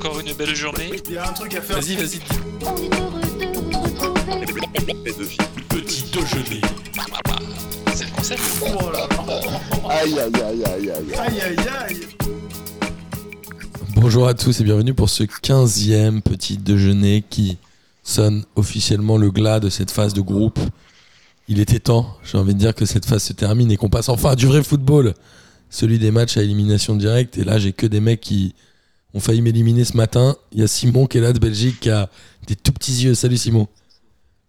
encore une belle journée. Il y a un truc à faire. Vas-y, vas-y. Petit déjeuner. C'est le concept. Oh là là. Aïe aïe aïe aïe aïe. Aïe aïe aïe. Bonjour à tous et bienvenue pour ce 15e petit déjeuner qui sonne officiellement le glas de cette phase de groupe. Il était temps, j'ai envie de dire que cette phase se termine et qu'on passe enfin à du vrai football, celui des matchs à élimination directe. Et là, j'ai que des mecs qui ont failli m'éliminer ce matin. Il y a Simon qui est là de Belgique qui a des tout petits yeux. Salut Simon.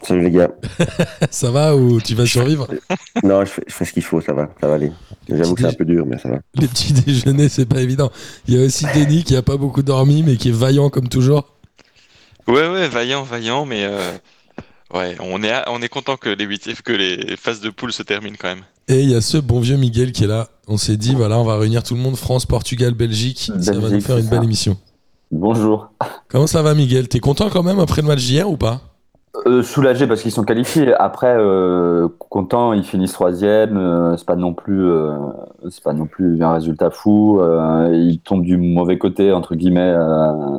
Salut les gars. Ça va ou tu vas survivre? Non, je fais, je fais ce qu'il faut, ça va, ça va aller. J'avoue que c'est un peu dur, mais ça va. Les petits déjeuners, c'est pas évident. Il y a aussi Denis qui a pas beaucoup dormi mais qui est vaillant comme toujours. Ouais, ouais, vaillant, vaillant, mais euh, ouais, on est, on est content que les huitièmes, que les phases de poule se terminent quand même. Et il y a ce bon vieux Miguel qui est là. On s'est dit, voilà, on va réunir tout le monde, France, Portugal, Belgique. ça va nous faire une belle émission. Bonjour. Comment ça va, Miguel? T'es content quand même après le match d'hier ou pas? Euh, soulagé parce qu'ils sont qualifiés. Après, euh, content, ils finissent troisième. euh, c'est pas non plus, euh, c'est pas non plus un résultat fou. euh, ils tombent du mauvais côté entre guillemets euh,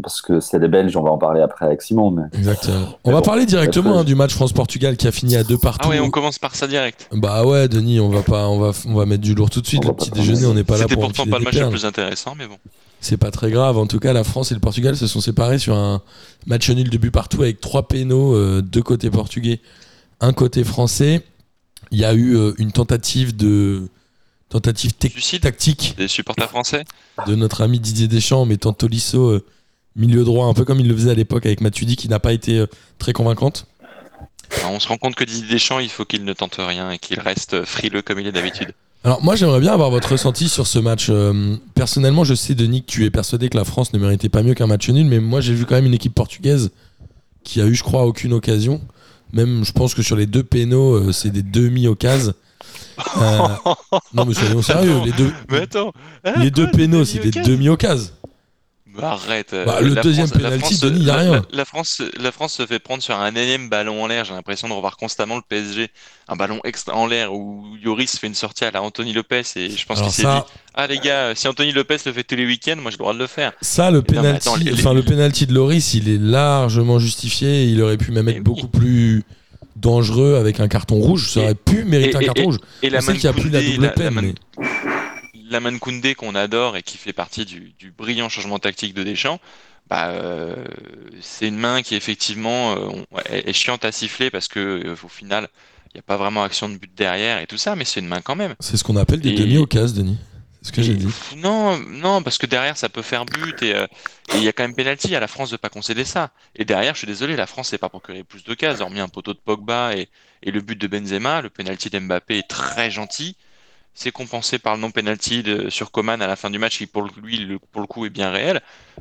parce que c'est des Belges. On va en parler après avec Simon. Mais Exactement. On va bon, parler directement hein, du match France-Portugal qui a fini à deux partout. Ah ouais, on commence par ça direct. Bah ouais, Denis, on va pas, on va, on va mettre du lourd tout de suite. On Le petit déjeuner, on n'est pas là C'était pour pourtant enfiler pas le match le plus intéressant, mais bon. C'est pas très grave. En tout cas, la France et le Portugal se sont séparés sur un match nul de but partout avec trois pénaux, euh, deux côtés portugais, un côté français. Il y a eu euh, une tentative de tentative tactique Des supporters français de notre ami Didier Deschamps en mettant Tolisso euh, milieu droit, un peu comme il le faisait à l'époque avec Matuidi, qui n'a pas été euh, très convaincante. Alors, On se rend compte que Didier Deschamps, il faut qu'il ne tente rien et qu'il reste frileux comme il est d'habitude. Alors moi j'aimerais bien avoir votre ressenti sur ce match. Euh, personnellement je sais Denis que tu es persuadé que la France ne méritait pas mieux qu'un match nul, mais moi j'ai vu quand même une équipe portugaise qui a eu je crois aucune occasion. Même je pense que sur les deux pénaux euh, c'est des demi-occasions. Euh, non mais soyons sérieux, les deux, Mais attends les deux pénaux c'est des demi demi-occasions. Arrête. euh, Bah, le la deuxième France- la penalty, France- Denis, y a la- rien. La, la France, la France se fait prendre sur un énième ballon en l'air. J'ai l'impression de revoir constamment le PSG. Un ballon extra en l'air où Yoris fait une sortie à la Anthony Lopez et je pense qu'il s'est ça, dit Ah les gars, si Anthony Lopez le fait tous les week-ends, moi j'ai le droit de le faire. ça le Non, penalty, attends, les- enfin le penalty de Loris il est largement justifié. Il aurait pu même être beaucoup plus dangereux avec un carton rouge. Ça aurait pu mériter et- un et- carton rouge. Et la sait qu'il n'y a plus la double la peine. Mais- Laman Koundé qu'on adore et qui fait partie du, du brillant changement tactique de Deschamps, bah, euh, c'est une main qui effectivement euh, est, est chiante à siffler parce que euh, au final il n'y a pas vraiment action de but derrière et tout ça, mais c'est une main quand même. C'est ce qu'on appelle des Et- demi-occasions, Denis. C'est ce que j'ai dit. Non, non, parce que derrière ça peut faire but et il y a quand même pénalty à la France de pas concéder ça. Et derrière, je suis désolé, la France s'est pas procuré plus de cases, hormis un poteau de Pogba et, et le but de Benzema. Le pénalty d'Mbappé est très gentil. C'est compensé par le non-pénalty de- sur Coman à la fin du match, qui pour lui, le- pour le coup, est bien réel.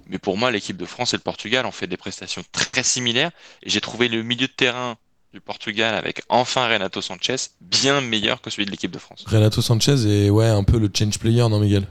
Mais pour moi, l'équipe de France et le Portugal ont fait des prestations très similaires. Et j'ai trouvé le milieu de terrain du Portugal avec enfin Renato Sanchez bien meilleur que celui de l'équipe de France. Renato Sanchez est ouais, un peu le change player, non, Miguel?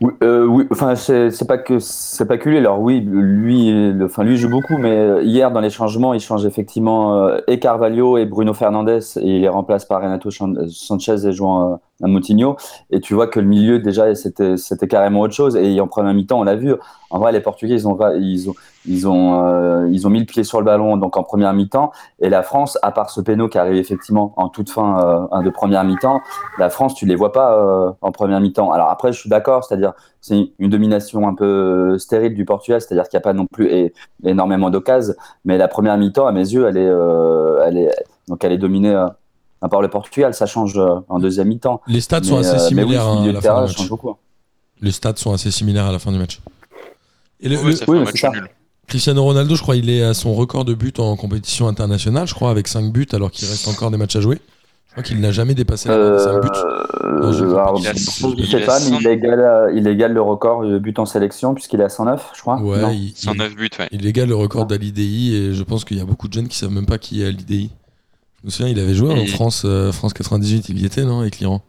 Oui, euh, oui, enfin, c'est pas que c'est pas que lui. Alors oui, lui, le- enfin lui joue beaucoup, mais euh, hier dans les changements, il change effectivement euh, et Carvalho et Bruno Fernandes et il les remplace par Renato Sanchez et jouant Moutinho. Et tu vois que le milieu déjà c'était carrément autre chose. Et en première mi-temps, on l'a vu. En vrai, les Portugais, ils ont ils ont ils ont euh, ils ont mis le pied sur le ballon donc en première mi-temps. Et la France, à part ce péno qui arrive effectivement en toute fin euh, de première mi-temps, la France, tu les vois pas euh, en première mi-temps. Alors après, je suis d'accord, c'est-à-dire c'est une domination un peu stérile du Portugal, c'est-à-dire qu'il n'y a pas non plus énormément d'occasions, mais la première mi-temps, à mes yeux, elle est, elle est, donc elle est dominée euh, par le Portugal. Ça change euh, en deuxième mi-temps. Les stats sont assez euh, oui, similaires à la fin terrain du match. change beaucoup. Les stats sont assez similaires à la fin du match. Et le, Ouais, le- ça fait oui, un mais match c'est ça. nul. Cristiano Ronaldo, je crois, il est à son record de buts en compétition internationale, je crois, avec 5 buts, alors qu'il reste encore des matchs à jouer. Je crois qu'il n'a jamais dépassé la barre des 5 buts. Non, je- Euh, alors, il a- je il sais a pas, mais 100. il égale, il égale le record de buts en sélection puisqu'il est à 109, je crois. Ouais, Non. il, il, 109 buts, ouais. il égale le record d'Ali et je pense qu'il y a beaucoup de jeunes qui savent même pas qui est Ali Je me souviens, il avait joué en France, euh, France 98, il y était, non, avec l'Iran?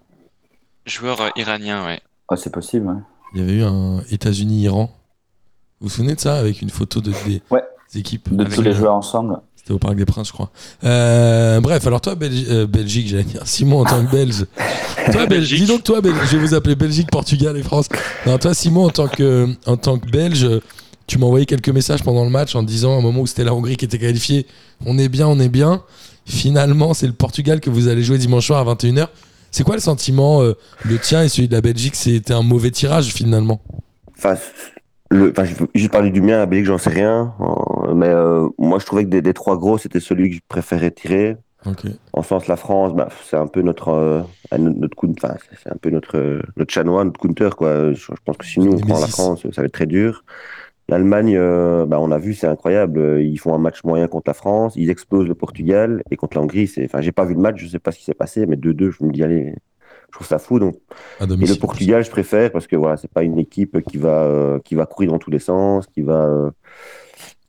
Joueur euh, iranien, ouais. Ah, c'est possible. ouais. Il y avait eu un États-Unis-Iran. Vous vous souvenez de ça avec une photo de, des Ouais. des équipes De avec tous les le- joueurs ensemble. C'était au Parc des Princes, je crois. Euh, bref, alors toi, Belgi- euh, Belgique, j'allais dire. Simon, en tant que Belge. toi, Belgique. Dis donc, toi. Je vais vous appeler Belgique, Portugal et France. Non, toi, Simon, en tant que, en tant que Belge, tu m'as envoyé quelques messages pendant le match en disant, au moment où c'était la Hongrie qui était qualifiée, on est bien, on est bien. Finalement, c'est le Portugal que vous allez jouer dimanche soir à 21h. C'est quoi le sentiment, euh, le tien et celui de la Belgique? C'était un mauvais tirage, finalement. Enfin, le, juste parler du mien, la Belgique, j'en sais rien. Euh, Mais euh, moi, je trouvais que des, des trois gros, c'était celui que je préférais tirer. Ok. En sens, la France, bah, c'est un peu notre, euh, notre, enfin, c'est un peu notre, euh, notre chanois, notre counter, quoi. Je, je pense que si nous, on prend la. France, ça va être très dur. L'Allemagne, euh, bah, on a vu, c'est incroyable. Ils font un match moyen contre la France, ils explosent le Portugal et contre la Hongrie, c'est, enfin, j'ai pas vu le match, je sais pas ce qui s'est passé, mais 2-2, je me dis, allez, je trouve ça fou. Donc, et le Portugal, je préfère parce que voilà, c'est pas une équipe qui va euh, qui va courir dans tous les sens, qui va euh,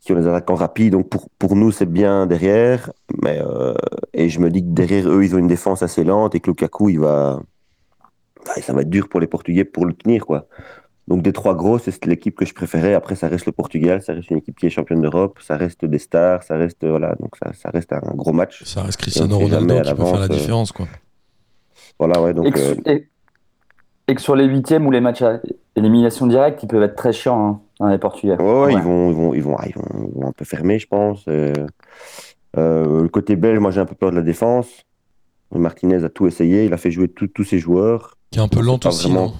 qui ont des attaquants rapides. Donc pour pour nous, c'est bien derrière, mais euh, et je me dis que derrière eux, ils ont une défense assez lente et que Lukaku, il va ça va être dur pour les Portugais pour le tenir quoi. Donc des trois gros, c'est l'équipe que je préférais. Après, ça reste le Portugal, ça reste une équipe qui est championne d'Europe, ça reste des stars, ça reste voilà, donc ça ça reste un gros match. Ça reste Cristiano Ronaldo qui peut faire la euh, différence, quoi. Voilà ouais, donc Et que, euh, et- et que sur les huitièmes ou les matchs à élimination directe, ils peuvent être très chiants hein, dans les Portugais. Ouais, ouais, Ouais. ils vont, ils vont, ils vont, ah, ils vont, ils vont un peu fermer, je pense. Euh, euh, le côté belge, moi j'ai un peu peur de la défense. Martinez a tout essayé, il a fait jouer tous ses joueurs. Qui est un peu lent aussi, vraiment.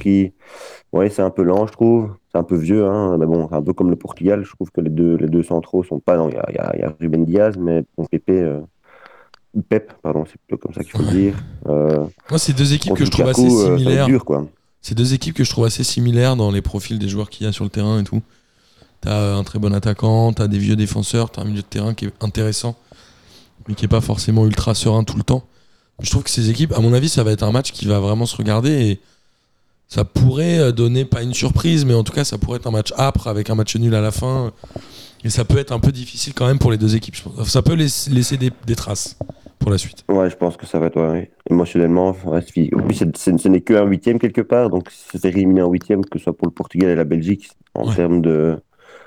Ouais, c'est un peu lent, je trouve. C'est un peu vieux, hein. Mais bon, c'est un peu comme le Portugal. Je trouve que les deux, les deux centraux sont pas. Il y a, y y Ruben Diaz, mais bon, Pépé, euh, ou Pep, pardon, c'est plutôt comme ça qu'il faut le dire. Euh, Moi, c'est deux équipes que je trouve assez euh, similaires. dur, quoi. C'est deux équipes que je trouve assez similaires dans les profils des joueurs qu'il y a sur le terrain et tout. T'as un très bon attaquant, t'as des vieux défenseurs, t'as un milieu de terrain qui est intéressant, mais qui est pas forcément ultra serein tout le temps. Je trouve que ces équipes, à mon avis, ça va être un match qui va vraiment se regarder et ça pourrait euh, donner pas une surprise, mais en tout cas, ça pourrait être un match âpre avec un match nul à la fin. Et ça peut être un peu difficile quand même pour les deux équipes. je pense. Ça peut laisser des, des traces pour la suite. Ouais, je pense que ça va être ouais, émotionnellement. Ouais, c'est- en plus, c'est- c'est- ce n'est qu'un huitième quelque part, donc faire éliminer en huitième, que ce soit pour le Portugal et la Belgique, en Ouais. termes de.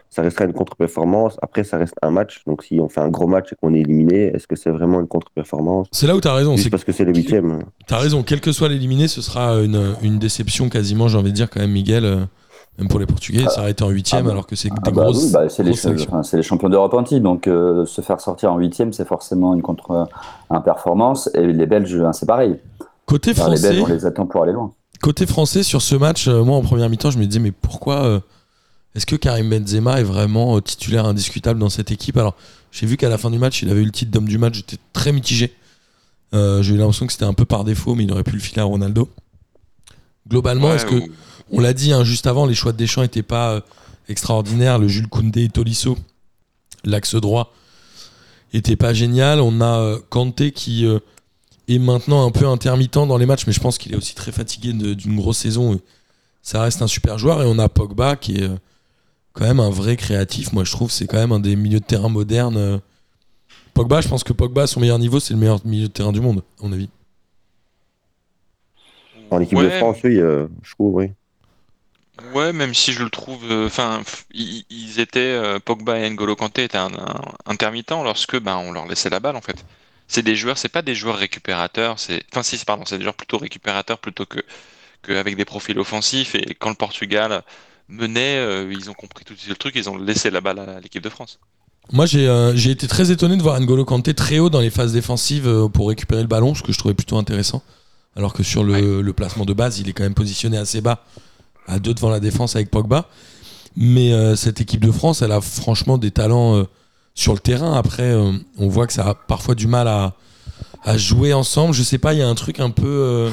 Ça restera une contre-performance. Après, ça reste un match. Donc, si on fait un gros match et qu'on est éliminé, est-ce que c'est vraiment une contre-performance? C'est là où t'as raison. Juste c'est parce que c'est le huitième. T'as raison, quel que soit l'éliminé, ce sera une, une déception quasiment, j'ai envie de dire quand même, Miguel. euh, même pour les Portugais, ça aurait été en huitième ah bah. alors que c'est des Ah bah grosses. oui, bah, c'est les, grosses enfin, les champions d'Europe titre, donc euh, se faire sortir en huitième, c'est forcément une contre-performance. Et les Belges, hein, c'est pareil. Côté Enfin, les français, Belges, on les attend pour aller loin. côté français sur ce match, euh, moi en première mi-temps, je me disais mais pourquoi euh, est-ce que Karim Benzema est vraiment euh, titulaire indiscutable dans cette équipe? Alors j'ai vu qu'à la fin du match, il avait eu le titre d'homme du match, j'étais très mitigé. Euh, j'ai eu l'impression que c'était un peu par défaut, mais il aurait pu le filer à Ronaldo. Globalement, Ouais, est-ce que On l'a dit hein, juste avant, les choix de Deschamps n'étaient pas euh, extraordinaires. Le Jules Koundé et Tolisso, l'axe droit, était pas génial. On a euh, Kanté qui est maintenant un peu intermittent dans les matchs, mais je pense qu'il est aussi très fatigué d'une grosse saison. Ça reste un super joueur. Et on a Pogba qui est quand même un vrai créatif. Moi, je trouve c'est quand même un des milieux de terrain modernes. euh. Pogba, je pense que Pogba, à son meilleur niveau, c'est le meilleur milieu de terrain du monde, à mon avis. En équipe de France, oui, euh, je trouve, oui. Ouais, même si je le trouve, euh, enfin, ils, étaient euh, Pogba et N'Golo Kanté étaient un, un- intermittents lorsque ben on leur laissait la balle en fait. C'est des joueurs, c'est pas des joueurs récupérateurs, c'est, enfin si, pardon, c'est des joueurs plutôt récupérateurs plutôt que qu'avec des profils offensifs. Et quand le Portugal menait, euh, ils ont compris tout de suite le truc, ils ont laissé la balle à l'équipe de France. Moi, j'ai euh, été très étonné de voir N'Golo Kanté très haut dans les phases défensives euh, pour récupérer le ballon, ce que je trouvais plutôt intéressant. Alors que sur le, le placement de base, il est quand même positionné assez bas, à deux devant la défense avec Pogba. Mais euh, cette équipe de France, elle a franchement des talents euh, sur le terrain. Après, on voit que ça a parfois du mal à, à jouer ensemble. Je sais pas, il y a un truc un peu.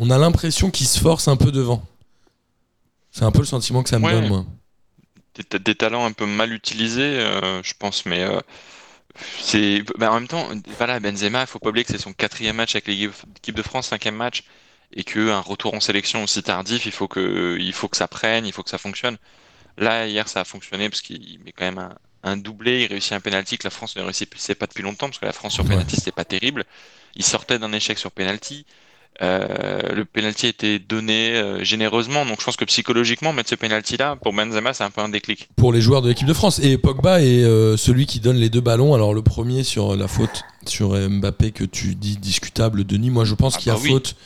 On a l'impression qu'ils se forcent un peu devant. C'est un peu le sentiment que ça me Ouais. donne, moi. Des, ta- des talents un peu mal utilisés, euh, je pense, mais euh, c'est, ben, en même temps, voilà, Benzema, il faut pas oublier que c'est son quatrième match avec l'équipe de France, cinquième match, et qu'un retour en sélection aussi tardif, il faut que, il faut que ça prenne, il faut que ça fonctionne. Là, hier, ça a fonctionné parce qu'il met quand même un, un doublé, il réussit un penalty que la France ne réussissait pas depuis longtemps, parce que la France sur Ouais. penalty, c'était pas terrible. Il sortait d'un échec sur penalty. Euh, le penalty a été donné euh, généreusement, donc je pense que psychologiquement, mettre ce penalty-là, pour Benzema, c'est un peu un déclic. Pour les joueurs de l'équipe de France. Et Pogba est euh, celui qui donne les deux ballons. Alors le premier sur la faute sur Mbappé que tu dis discutable, Denis. Moi je pense Ah qu'il y a bah oui. faute.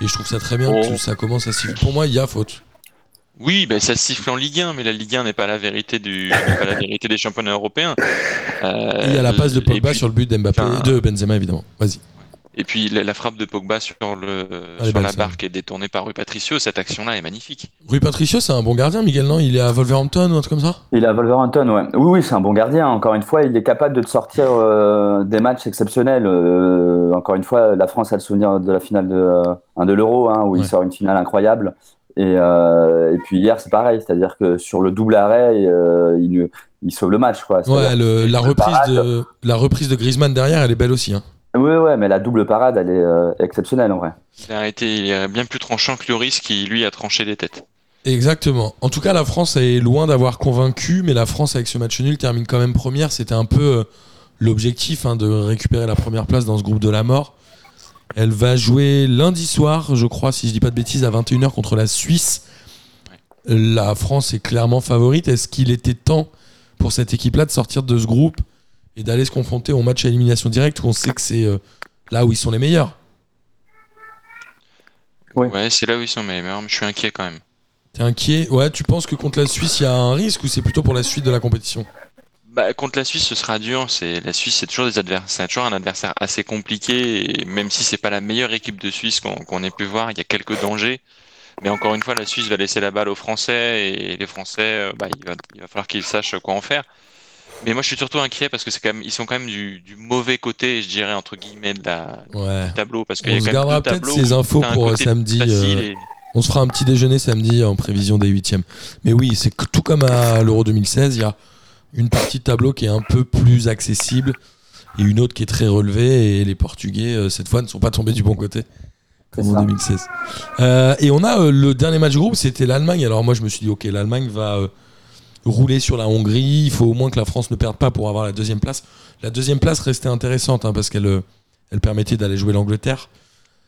Et je trouve ça très bien Oh. que ça commence à siffler. Pour moi, il y a faute. Oui, ben ça siffle en Ligue 1, mais la Ligue 1 n'est pas la vérité du, pas la vérité des championnats européens. Euh, il y a la passe de Pogba puis- sur le but d'Mbappé, enfin, de Benzema évidemment. Vas-y. Et puis la, la frappe de Pogba sur le est sur belle, la barre qui est détournée par Rui Patricio, cette action-là est magnifique. Rui Patricio, c'est un bon gardien, Miguel, non? Il est à Wolverhampton ou un truc comme ça? Il est à Wolverhampton, ouais. Oui, oui, c'est un bon gardien. Encore une fois, il est capable de te sortir euh, des matchs exceptionnels. Euh, encore une fois, la France a le souvenir de la finale de, euh, un de l'Euro, hein, où Ouais. il sort une finale incroyable. Et, euh, et puis hier, c'est pareil. C'est-à-dire que sur le double arrêt, euh, il, il sauve le match. Quoi. Ouais, le- la, reprise de, la reprise de Griezmann derrière, elle est belle aussi. Hein. Oui, ouais, mais la double parade, elle est euh, exceptionnelle en vrai. Il a été bien plus tranchant que Lloris qui lui a tranché des têtes. Exactement. En tout cas, la France est loin d'avoir convaincu, mais la France, avec ce match nul, termine quand même première. C'était un peu euh, l'objectif hein, de récupérer la première place dans ce groupe de la mort. Elle va jouer lundi soir, je crois, si je dis pas de bêtises, à 21h contre la Suisse. La France est clairement favorite. Est-ce qu'il était temps pour cette équipe-là de sortir de ce groupe? Et d'aller se confronter au match à élimination directe où on sait que c'est euh, là où ils sont les meilleurs Oui. Ouais, c'est là où ils sont meilleurs, mais je suis inquiet quand même. T'es inquiet? Ouais, tu penses que contre la Suisse, il y a un risque ou c'est plutôt pour la suite de la compétition? Bah, contre la Suisse, ce sera dur. C'est la Suisse, c'est toujours des adversaires, c'est toujours un adversaire assez compliqué. Et même si c'est pas la meilleure équipe de Suisse qu'on ait pu voir, il y a quelques dangers. Mais encore une fois, la Suisse va laisser la balle aux Français et les Français, euh, bah, il va, il va falloir qu'ils sachent quoi en faire. Mais moi, je suis surtout inquiet parce que c'est quand même, ils sont quand même du, du mauvais côté, je dirais entre guillemets, de la, Ouais. du tableau parce qu'il y On a se quand même gardera peut-être ces infos pour samedi. euh, et- On se fera un petit déjeuner samedi en prévision des huitièmes. Mais oui, c'est que tout comme à l'Euro 2016, il y a une partie de tableau qui est un peu plus accessible et une autre qui est très relevée. Et les Portugais, euh, cette fois, ne sont pas tombés du bon côté. Comme en ça. 2016. Euh, et on a euh, le dernier match de groupe, c'était l'Allemagne. Alors moi, je me suis dit, ok, l'Allemagne va euh, rouler sur la Hongrie. Il faut au moins que la France ne perde pas pour avoir la deuxième place. La deuxième place restait intéressante hein, parce qu'elle euh, elle permettait d'aller jouer l'Angleterre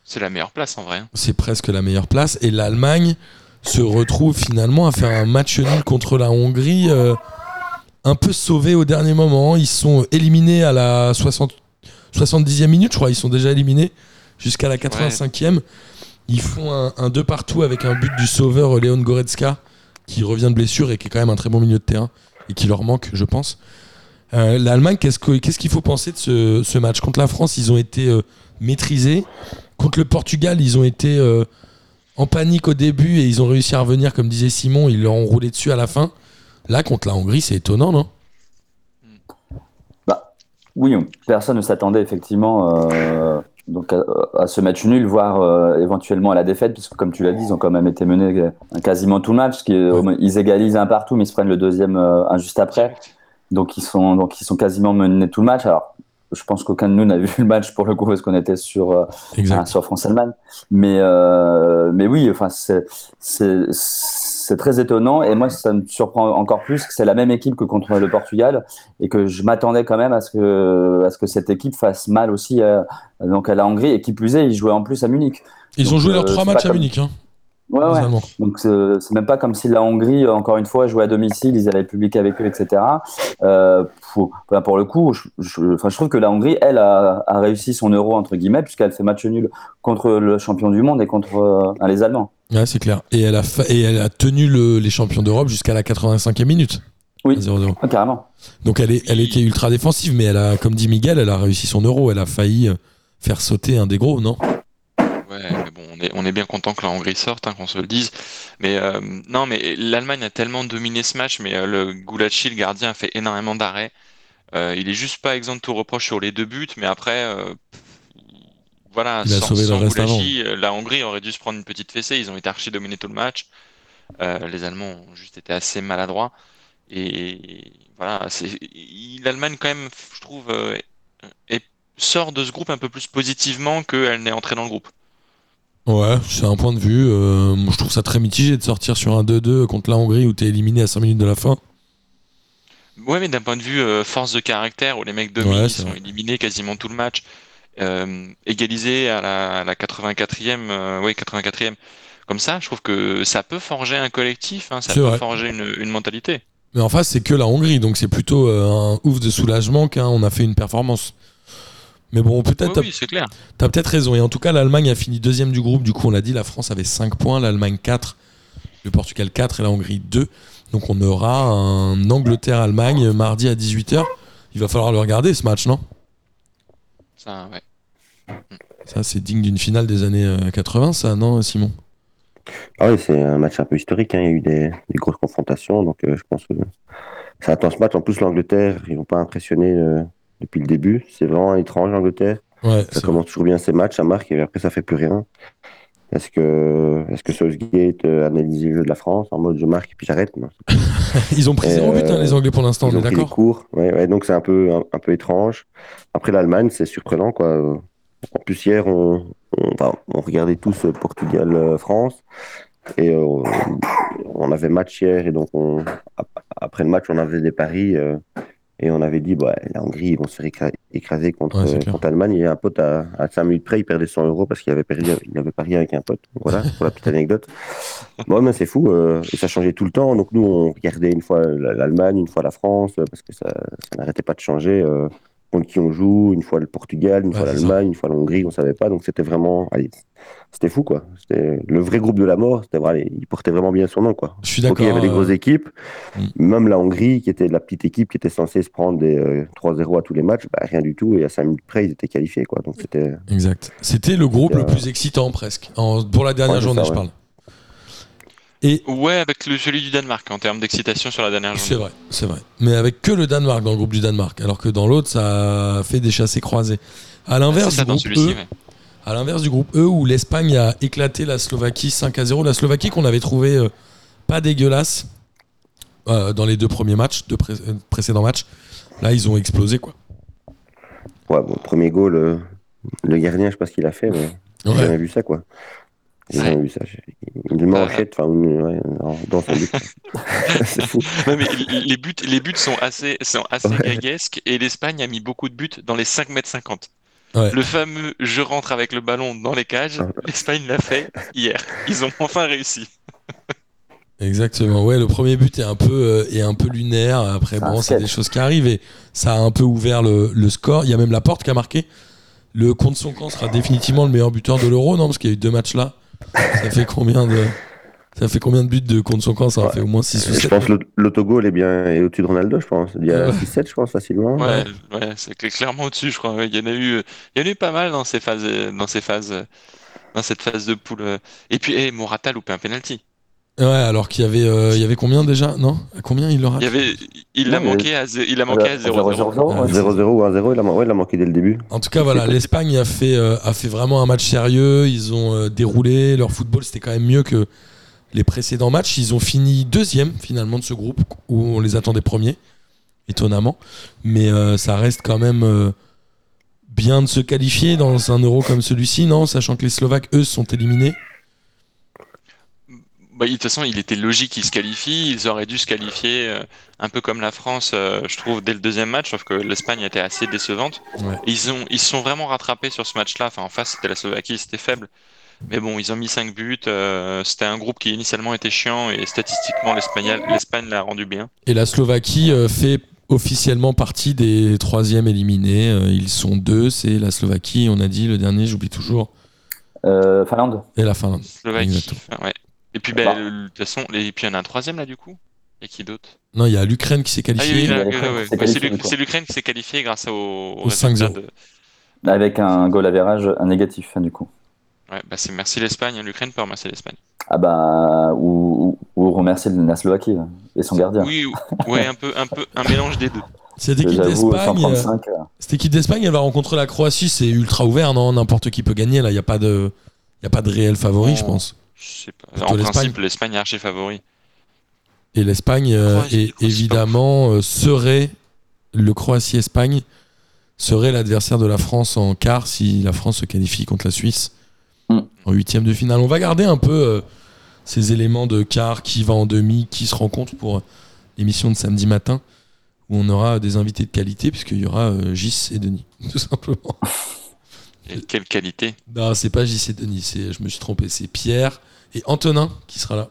C'est la meilleure place en vrai. hein. c'est presque la meilleure place. Et l'Allemagne se retrouve finalement à faire un match nul contre la Hongrie, euh, un peu sauvé au dernier moment. Ils sont éliminés à la 60, 70e minute, je crois. Ils sont déjà éliminés jusqu'à la 85e. Ils font un, un deux partout avec un but du sauveur Léon Goretzka, qui revient de blessure et qui est quand même un très bon milieu de terrain et qui leur manque, je pense. Euh, L'Allemagne, qu'est-ce que- qu'est-ce qu'il faut penser de ce, match? Contre la France, ils ont été euh, maîtrisés. Contre le Portugal, ils ont été euh, en panique au début et ils ont réussi à revenir, comme disait Simon, ils leur ont roulé dessus à la fin. Là, contre la Hongrie, c'est étonnant, non? Oui, on- personne ne s'attendait effectivement donc à, à ce match nul, voire euh, éventuellement à la défaite, puisque comme tu l'as dit, ils ont quand même été menés euh, quasiment tout le match. Qui Ouais. Ils égalisent un partout, mais ils se prennent le deuxième euh, un juste après. Donc ils sont donc ils sont quasiment menés tout le match. Alors je pense qu'aucun de nous n'a vu le match pour le coup parce qu'on était sur euh, sur France Allemagne. Mais euh, mais oui, enfin c'est c'est très étonnant et moi ça me surprend encore plus que c'est la même équipe que contre le Portugal et que je m'attendais quand même à ce que à ce que cette équipe fasse mal aussi à, donc à la Hongrie et qui plus est ils jouaient en plus à Munich. Ils ont joué leurs euh, trois c'est matchs à comme- Munich, hein, Ouais. Donc c'est même pas comme si la Hongrie, encore une fois, jouait à domicile, ils avaient public avec eux, etc. Euh, pour, le coup, je, je, enfin, je trouve que la Hongrie, elle, a, a réussi son euro, entre guillemets, puisqu'elle fait match nul contre le champion du monde et contre euh, les Allemands. Ouais, c'est clair. Et elle a, fa- et elle a tenu le- les champions d'Europe jusqu'à la 85e minute. Oui. À 0-0. Ah, carrément. Donc elle, est, elle était ultra défensive, mais elle a, comme dit Miguel, elle a réussi son euro. Elle a failli euh, faire sauter un des gros, non? Ouais, mais bon, on est, on est bien content que la Hongrie sorte, hein, qu'on se le dise. Mais euh, non, mais l'Allemagne a tellement dominé ce match, mais euh, le Gulacsi, le gardien, a fait énormément d'arrêts. Euh, il est juste pas exempt de tout reproche sur les deux buts, mais après, euh, voilà, Il a sans, sauvé le reste euh, la Hongrie aurait dû se prendre une petite fessée. Ils ont été archi dominés tout le match. Euh, les Allemands ont juste été assez maladroits. Et voilà, l'Allemagne quand même, je trouve, euh, est- sort de ce groupe un peu plus positivement qu'elle n'est entrée dans le groupe. Ouais, c'est un point de vue. euh, je trouve ça très mitigé de sortir sur un 2-2 contre la Hongrie où t'es éliminé à 5 minutes de la fin. Ouais, mais d'un point de vue euh, force de caractère, où les mecs dominent, Ouais, ils sont vrai. éliminés quasiment tout le match. Euh, égaliser à la, à la 84e, euh, ouais, 84e. Comme ça, je trouve que ça peut forger un collectif, hein, ça peut vrai. forger une, une mentalité. Mais en face, c'est que la Hongrie, donc c'est plutôt euh, un ouf de soulagement qu'on a fait une performance. Mais bon, peut-être Oui, oui, clair. T'as peut-être raison. Et en tout cas, l'Allemagne a fini deuxième du groupe. Du coup, on l'a dit, la France avait 5 points, l'Allemagne 4, le Portugal 4 et la Hongrie 2. Donc on aura un Angleterre-Allemagne mardi à 18h. Il va falloir le regarder ce match, non? Ça, ouais. Ça, c'est digne d'une finale des années euh, 80, ça, non, Simon? Ah oui, c'est un match un peu historique. hein. Il y a eu des, des grosses confrontations. Donc, euh, je pense que ça attend ce match. En plus, l'Angleterre, ils vont pas impressionner euh, depuis le début. C'est vraiment étrange, l'Angleterre. Ouais, Ça c'est commence toujours bien ses matchs, ça marque, et après, ça fait plus rien. Est-ce que, est-ce que Southgate euh, analyse le jeu de la France en mode je marque et puis j'arrête. Ils ont pris zéro but, hein, Euh, les Anglais, pour l'instant, on est d'accord cours. Ouais, ouais, donc c'est un peu, un, un peu étrange. Après l'Allemagne, c'est surprenant. Quoi. En plus, hier, on, on, enfin, on regardait tous euh, Portugal-France. Et euh, on avait match hier. Et donc, on, ap- après le match, on avait des paris. euh, et on avait dit, bah, la Hongrie, ils vont se faire écra- écraser contre, Ouais, contre l'Allemagne. Et un pote, à, à 5 minutes près, il perdait 100 euros parce qu'il avait, perdu, il avait parié avec un pote. Voilà, pour la petite anecdote. Bon, mais c'est fou. euh, et ça changeait tout le temps. Donc, nous, on regardait une fois la- l'Allemagne, une fois la France, parce que ça, ça n'arrêtait pas de changer. euh, contre qui on joue, une fois le Portugal, une Ouais, fois l'Allemagne, une fois la Hongrie, on savait pas. Donc, c'était vraiment. C'était fou, quoi. C'était le vrai groupe de la mort. C'était vrai, il portait vraiment bien son nom, quoi. Je suis Donc, il y d'accord. avait des euh, grosses équipes. Mm. Même la Hongrie, qui était la petite équipe qui était censée se prendre des euh, 3-0 à tous les matchs, bah, rien du tout. Et à 5 minutes près, ils étaient qualifiés. Quoi. Donc c'était. Exact. C'était le groupe le euh, plus excitant, presque. En- pour la dernière Ouais, journée, ça, je ouais. parle. Et Ouais, avec le, celui du Danemark en termes d'excitation sur la dernière C'est journée. vrai, c'est vrai. Mais avec que le Danemark dans le groupe du Danemark, alors que dans l'autre, ça a fait des chassés croisés. À Ah, l'inverse c'est ça du dans groupe celui-ci. E, ouais. à l'inverse du groupe E où l'Espagne a éclaté la Slovaquie 5 à 0, la Slovaquie qu'on avait trouvé euh, pas dégueulasse euh, dans les deux premiers matchs, deux pré- euh, précédents matchs. Là, ils ont explosé quoi. Ouais, bon, premier goal, euh, le gardien, je sais pas ce qu'il a fait, mais j'ai jamais vu ça. quoi. Ouais. ça. Une manchette, enfin, ouais, dans- son but. c'est fou. Ouais, mais les buts, les buts sont assez, sont assez Ouais. gaguesques et l'Espagne a mis beaucoup de buts dans les 5 mètres 50. Ouais. Le fameux je rentre avec le ballon dans les cages, l'Espagne l'a fait hier. Ils ont enfin réussi. Exactement. Ouais, le premier but est un peu, euh, est un peu lunaire. Après, bon, c'est des choses qui arrivent et ça a un peu ouvert le, le score. Il y a même la porte qui a marqué. Le contre son camp sera définitivement le meilleur buteur de l'Euro, non? Parce qu'il y a eu deux matchs là. Ça fait combien de, ça fait combien de buts de contre son camp Ça en Ouais. fait au moins 6 ou Je 7. pense que l'autogol est bien est au-dessus de Ronaldo, je pense. Il y a Ouais. 6-7, je pense, facilement. Ouais, ouais, c'est cl- clairement au-dessus, je crois. Il y en a eu, il y en a eu pas mal dans ces phases, dans ces phases, dans cette phase de poule. Et puis, eh, Morata a loupé un penalty. Ouais, alors qu'il y avait, euh, il y avait combien déjà? Non? À Combien il l'aura Il y avait, il l'a manqué à, zé- il a manqué à 0-0. 0-0, ouais, 0-0 ou 1-0, il a, man- ouais, il a manqué dès le début. En tout cas, voilà, l'Espagne a fait, euh, a fait vraiment un match sérieux. Ils ont euh, déroulé. Leur football, c'était quand même mieux que les précédents matchs. Ils ont fini deuxième, finalement, de ce groupe, où on les attendait premiers, étonnamment. Mais euh, ça reste quand même euh, bien de se qualifier dans un euro comme celui-ci, non? Sachant que les Slovaques, eux, sont éliminés. Bah, de toute façon, il était logique qu'ils se qualifient. Ils auraient dû se qualifier euh, un peu comme la France, euh, je trouve, dès le deuxième match, sauf que l'Espagne était assez décevante. Ouais. Ils ont, ils se sont vraiment rattrapés sur ce match-là. Enfin, en face, c'était la Slovaquie, c'était faible. Mais bon, ils ont mis 5 buts. euh, c'était un groupe qui initialement était chiant et statistiquement, l'Espagnol- l'Espagne l'a rendu bien. Et la Slovaquie euh, fait officiellement partie des troisièmes éliminés. Euh, ils sont deux. C'est la Slovaquie, on a dit. Le dernier, j'oublie toujours. Euh, Finlande. Et la Finlande. Slovaquie. Enfin, ouais. Et puis, ben, Bah. le- de toute façon, et puis il y en a un troisième là, du coup. Et qui d'autre? Non, il y a l'Ukraine qui s'est Ah oui, qualifiée. oui, là, l'Ukraine ouais, ouais. qui s'est Ouais, c'est qualifiée, l'Uk- quoi. c'est l'Ukraine qui s'est qualifiée grâce au, au Au résultat 5-0. de- Avec un goal average un négatif, hein, du coup. Ouais, bah c'est merci l'Espagne. L'Ukraine peut remercier l'Espagne. Ah bah, ou, ou, ou remercier la Slovaquie hein, et son gardien. Oui, ou- ouais, un peu, un peu, un mélange des deux. Cette équipe J'avoue, d'Espagne, euh, 135. euh, cette équipe d'Espagne, elle va rencontrer la Croatie, c'est ultra ouvert, non? N'importe qui peut gagner. Là, il y a pas de, il y a pas de réel favori, je pense. Je sais pas. Plutôt En l'Espagne. principe, l'Espagne est archi favori. Et l'Espagne, euh, évidemment, euh, serait le Croatie-Espagne serait l'adversaire de la France en quart si la France se qualifie contre la Suisse Mm. en huitième de finale. On va garder un peu euh, ces éléments de quart, qui va en demi, qui se rencontre pour l'émission de samedi matin où on aura des invités de qualité puisqu'il y aura euh, Gis et Denis, tout simplement. Et quelle qualité. Non, c'est pas JC Denis, c'est- je me suis trompé, c'est Pierre et Antonin qui sera là.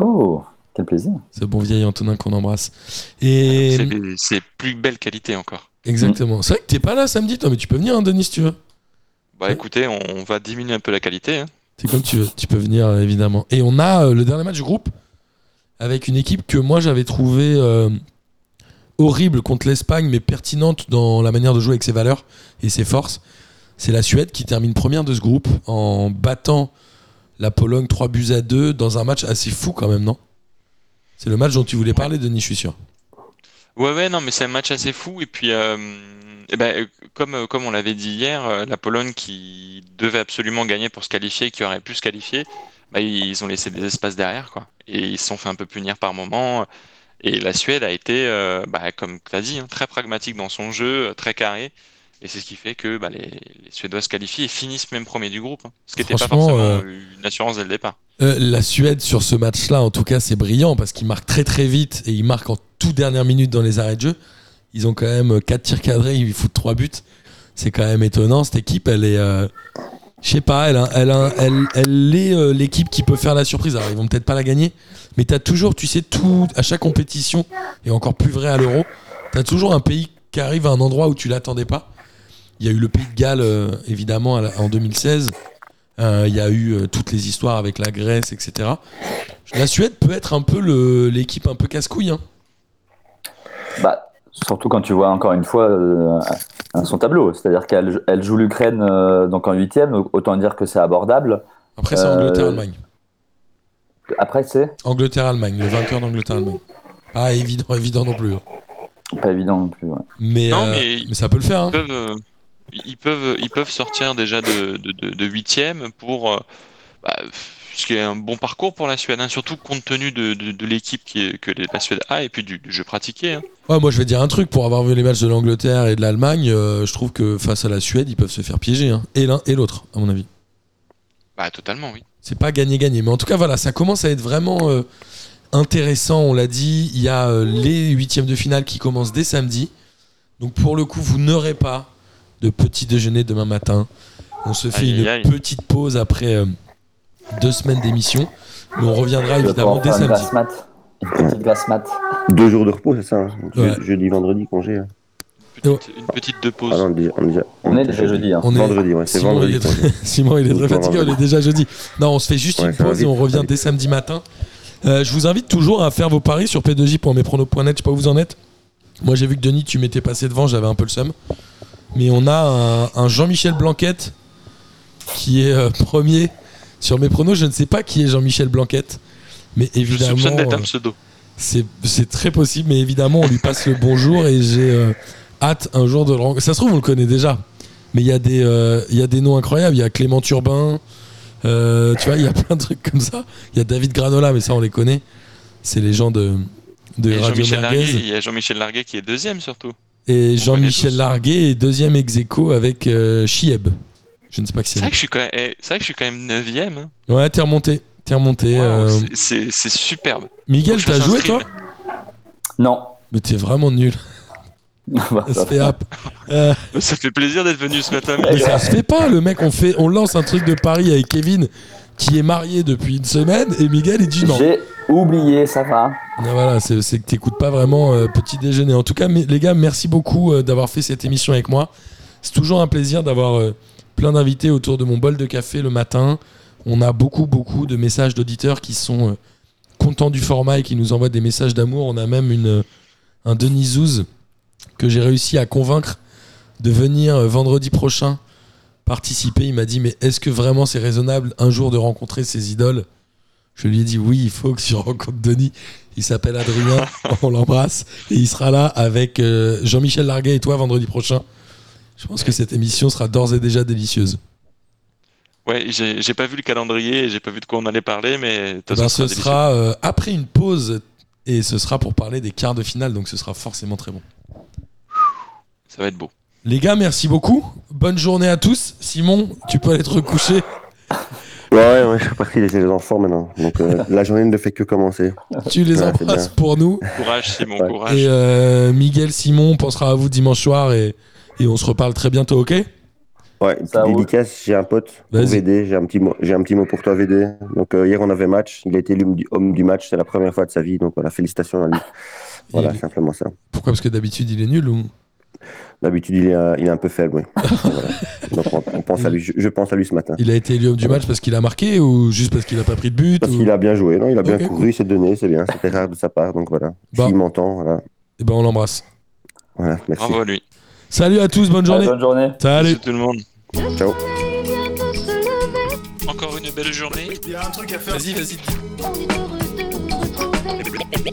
Oh, quel plaisir. C'est le bon vieil Antonin qu'on embrasse. Et C'est plus belle qualité encore. exactement. C'est vrai que t'es pas là samedi, toi, mais tu peux venir, hein, Denis, si tu veux. Bah Ouais. écoutez, on, on va diminuer un peu la qualité. hein. C'est comme tu veux, tu peux venir euh, évidemment. Et on a euh, le dernier match du groupe avec une équipe que moi j'avais trouvé euh, horrible contre l'Espagne, mais pertinente dans la manière de jouer avec ses valeurs et ses forces. C'est la Suède qui termine première de ce groupe en battant la Pologne 3 buts à 2 dans un match assez fou quand même, non? C'est le match dont tu voulais parler, Denis, je suis sûr. Ouais, ouais, non, mais c'est un match assez fou. Et puis, euh, eh ben, euh, comme, euh, comme on l'avait dit hier, la Pologne qui devait absolument gagner pour se qualifier, qui aurait pu se qualifier, bah, ils ont laissé des espaces derrière, quoi. Et ils se sont fait un peu punir par moment. Et la Suède a été, euh, bah, comme tu as dit, hein, très pragmatique dans son jeu, très carré. Et c'est ce qui fait que bah, les, les Suédois se qualifient et finissent même premier du groupe. hein. Ce qui n'était pas Franchement, forcément euh, une assurance dès le départ. Euh, la Suède sur ce match-là, en tout cas, c'est brillant parce qu'ils marquent très très vite et ils marquent en toute dernière minute dans les arrêts de jeu. Ils ont quand même 4 tirs cadrés, ils foutent 3 buts. C'est quand même étonnant. Cette équipe, elle est. euh, je sais pas, elle, a- elle, a- elle, elle est euh, l'équipe qui peut faire la surprise. Alors, ils vont peut-être pas la gagner, mais tu as toujours, tu sais, tout, à chaque compétition, et encore plus vrai à l'Euro, tu as toujours un pays qui arrive à un endroit où tu l'attendais pas. Il y a eu le Pays de Galles, euh, évidemment, en 2016. Euh, Il y a eu euh, toutes les histoires avec la Grèce, etc. La Suède peut être un peu l'équipe un peu casse-couille. hein. Bah, surtout quand tu vois encore une fois euh, son tableau. C'est-à-dire qu'elle elle joue l'Ukraine euh, donc en huitième, autant dire que c'est abordable. Après, c'est Euh, Angleterre-Allemagne. Après, c'est Angleterre-Allemagne, le vainqueur d'Angleterre-Allemagne. Ah, évident, évident non plus. hein. pas évident non plus. ouais. Mais, Non, euh, mais- mais ça peut le faire. hein. Peuvent, ils peuvent, ils peuvent sortir déjà de, de, de, de huitième pour euh, bah, ce qui est un bon parcours pour la Suède, hein, surtout compte tenu de, de, de l'équipe que la Suède a et puis du, du jeu pratiqué. hein. Ouais, moi, je vais dire un truc. Pour avoir vu les matchs de l'Angleterre et de l'Allemagne, euh, je trouve que face à la Suède, ils peuvent se faire piéger. hein. Et l'un et l'autre, à mon avis. Bah totalement, oui. C'est pas gagné-gagné. Mais en tout cas, voilà, ça commence à être vraiment euh, intéressant. On l'a dit, il y a euh, les huitièmes de finale qui commencent dès samedi. Donc pour le coup, vous n'aurez pas de petit déjeuner demain matin. On se fait Aïe, une aïe. petite pause après euh, deux semaines d'émission. Mais on reviendra évidemment dès samedi. Une petite glace mat. Deux jours de repos, c'est ça hein Ouais. Jeudi, vendredi, congé. hein. Petite- Une petite de pause. Ah non, déjà- on est déjà, On est déjà jeudi. hein. On est- Vendredi, ouais, c'est Simon, vendredi. il est très... congé. Simon, il est très fatigué, on est déjà jeudi. Non, on se fait juste Ouais, une pause et on revient dès samedi matin. Euh, je vous invite toujours à faire vos paris sur p2j.mespronos.net. Je sais pas où vous en êtes. Moi, j'ai vu que Denis, tu m'étais passé devant, j'avais un peu le seum. Mais on a un, un Jean-Michel Blanquette qui est euh, premier sur mes pronos. Je ne sais pas qui est Jean-Michel Blanquette, mais évidemment, euh, pseudo. c'est très possible. Mais évidemment, on lui passe le bonjour et j'ai euh, hâte un jour de le rencontrer. Ça se trouve, on le connaît déjà. Mais il y, a des, y a des noms incroyables. Il y a Clément Turbin. tu vois, il y a plein de trucs comme ça. Il y a David Granola, mais ça, on les connaît. C'est les gens de, de Radio Larguet, il y a Jean-Michel Larguet qui est deuxième surtout. Et Jean-Michel. Larguet est deuxième ex aequo avec euh, Chieb. Je ne sais pas qui C'est c'est. vrai que je suis quand même, eh, c'est vrai que je suis quand même neuvième. hein. Ouais, t'es remonté. T'es remonté. Euh, c'est- superbe. Miguel, t'as joué, toi Non. Mais t'es vraiment nul. Bah, Ça ça se fait. Euh, Ça fait plaisir d'être venu ce matin. Mais ça se fait pas, le mec, on, fait, on lance un truc de Paris avec Kevin qui est marié depuis une semaine et Miguel il dit non. J'ai oublié, ça va. Non, voilà, c'est que t'écoutes pas vraiment euh, Petit Déjeuner. En tout cas, les gars, merci beaucoup euh, d'avoir fait cette émission avec moi. C'est toujours un plaisir d'avoir euh, plein d'invités autour de mon bol de café le matin. On a beaucoup, beaucoup de messages d'auditeurs qui sont contents du format et qui nous envoient des messages d'amour. On a même une, un Denis Zouz que j'ai réussi à convaincre de venir vendredi prochain participer. Il m'a dit Mais est-ce que vraiment c'est raisonnable un jour de rencontrer ses idoles? Je lui ai dit Oui, il faut que je rencontre Denis. Il s'appelle Adrien, on l'embrasse. Et il sera là avec euh, Jean-Michel Larguet et toi vendredi prochain. Je pense que cette émission sera d'ores et déjà délicieuse. Ouais, j'ai pas vu le calendrier, j'ai pas vu de quoi on allait parler, mais Eh ben, ce sera sera euh, après une pause et ce sera pour parler des quarts de finale, donc ce sera forcément très bon. Ça va être beau. Les gars, merci beaucoup. Bonne journée à tous. Simon, tu peux aller te recoucher. Ouais, ouais, je suis parti laisser les enfants maintenant. Donc euh, la journée ne fait que commencer. Tu les Ouais, embrasses pour nous. Courage, Simon, Ouais. courage. Et euh, Miguel, Simon, on pensera à vous dimanche soir et, et on se reparle très bientôt, ok? Ouais, une petite dédicace, j'ai un pote. VD, j'ai un, petit mot- j'ai un petit mot pour toi VD. Donc euh, hier on avait match, il a été l'homme du, homme du match, c'est la première fois de sa vie, donc voilà, félicitations à lui. Voilà, Il- simplement ça. Pourquoi? Parce que d'habitude, il est nul ou D'habitude il est, un- il est un peu faible, oui. Voilà. Donc on, on pense à lui, je, je pense à lui ce matin. il a été élu homme du match parce qu'il a marqué ou juste parce qu'il a pas pris de but Parce ou... qu'il a bien joué, non? Il a bien couru, il s'est donné, c'est bien, c'était rare de sa part, donc voilà. Bon. S'il m'entend, voilà. Eh ben, on l'embrasse. voilà, merci. Bravo à lui. Salut à tous, bonne journée. Bonne journée. Salut. Salut tout le monde. Ciao. Encore une belle journée. Il y a un truc à faire. Vas-y, vas-y. On est heureux de vous retrouver.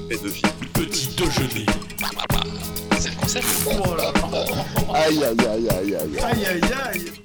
Petit déjeuner. Concept. Oh là là. Aïe, aïe, aïe, aïe, aïe. Aïe aïe aïe.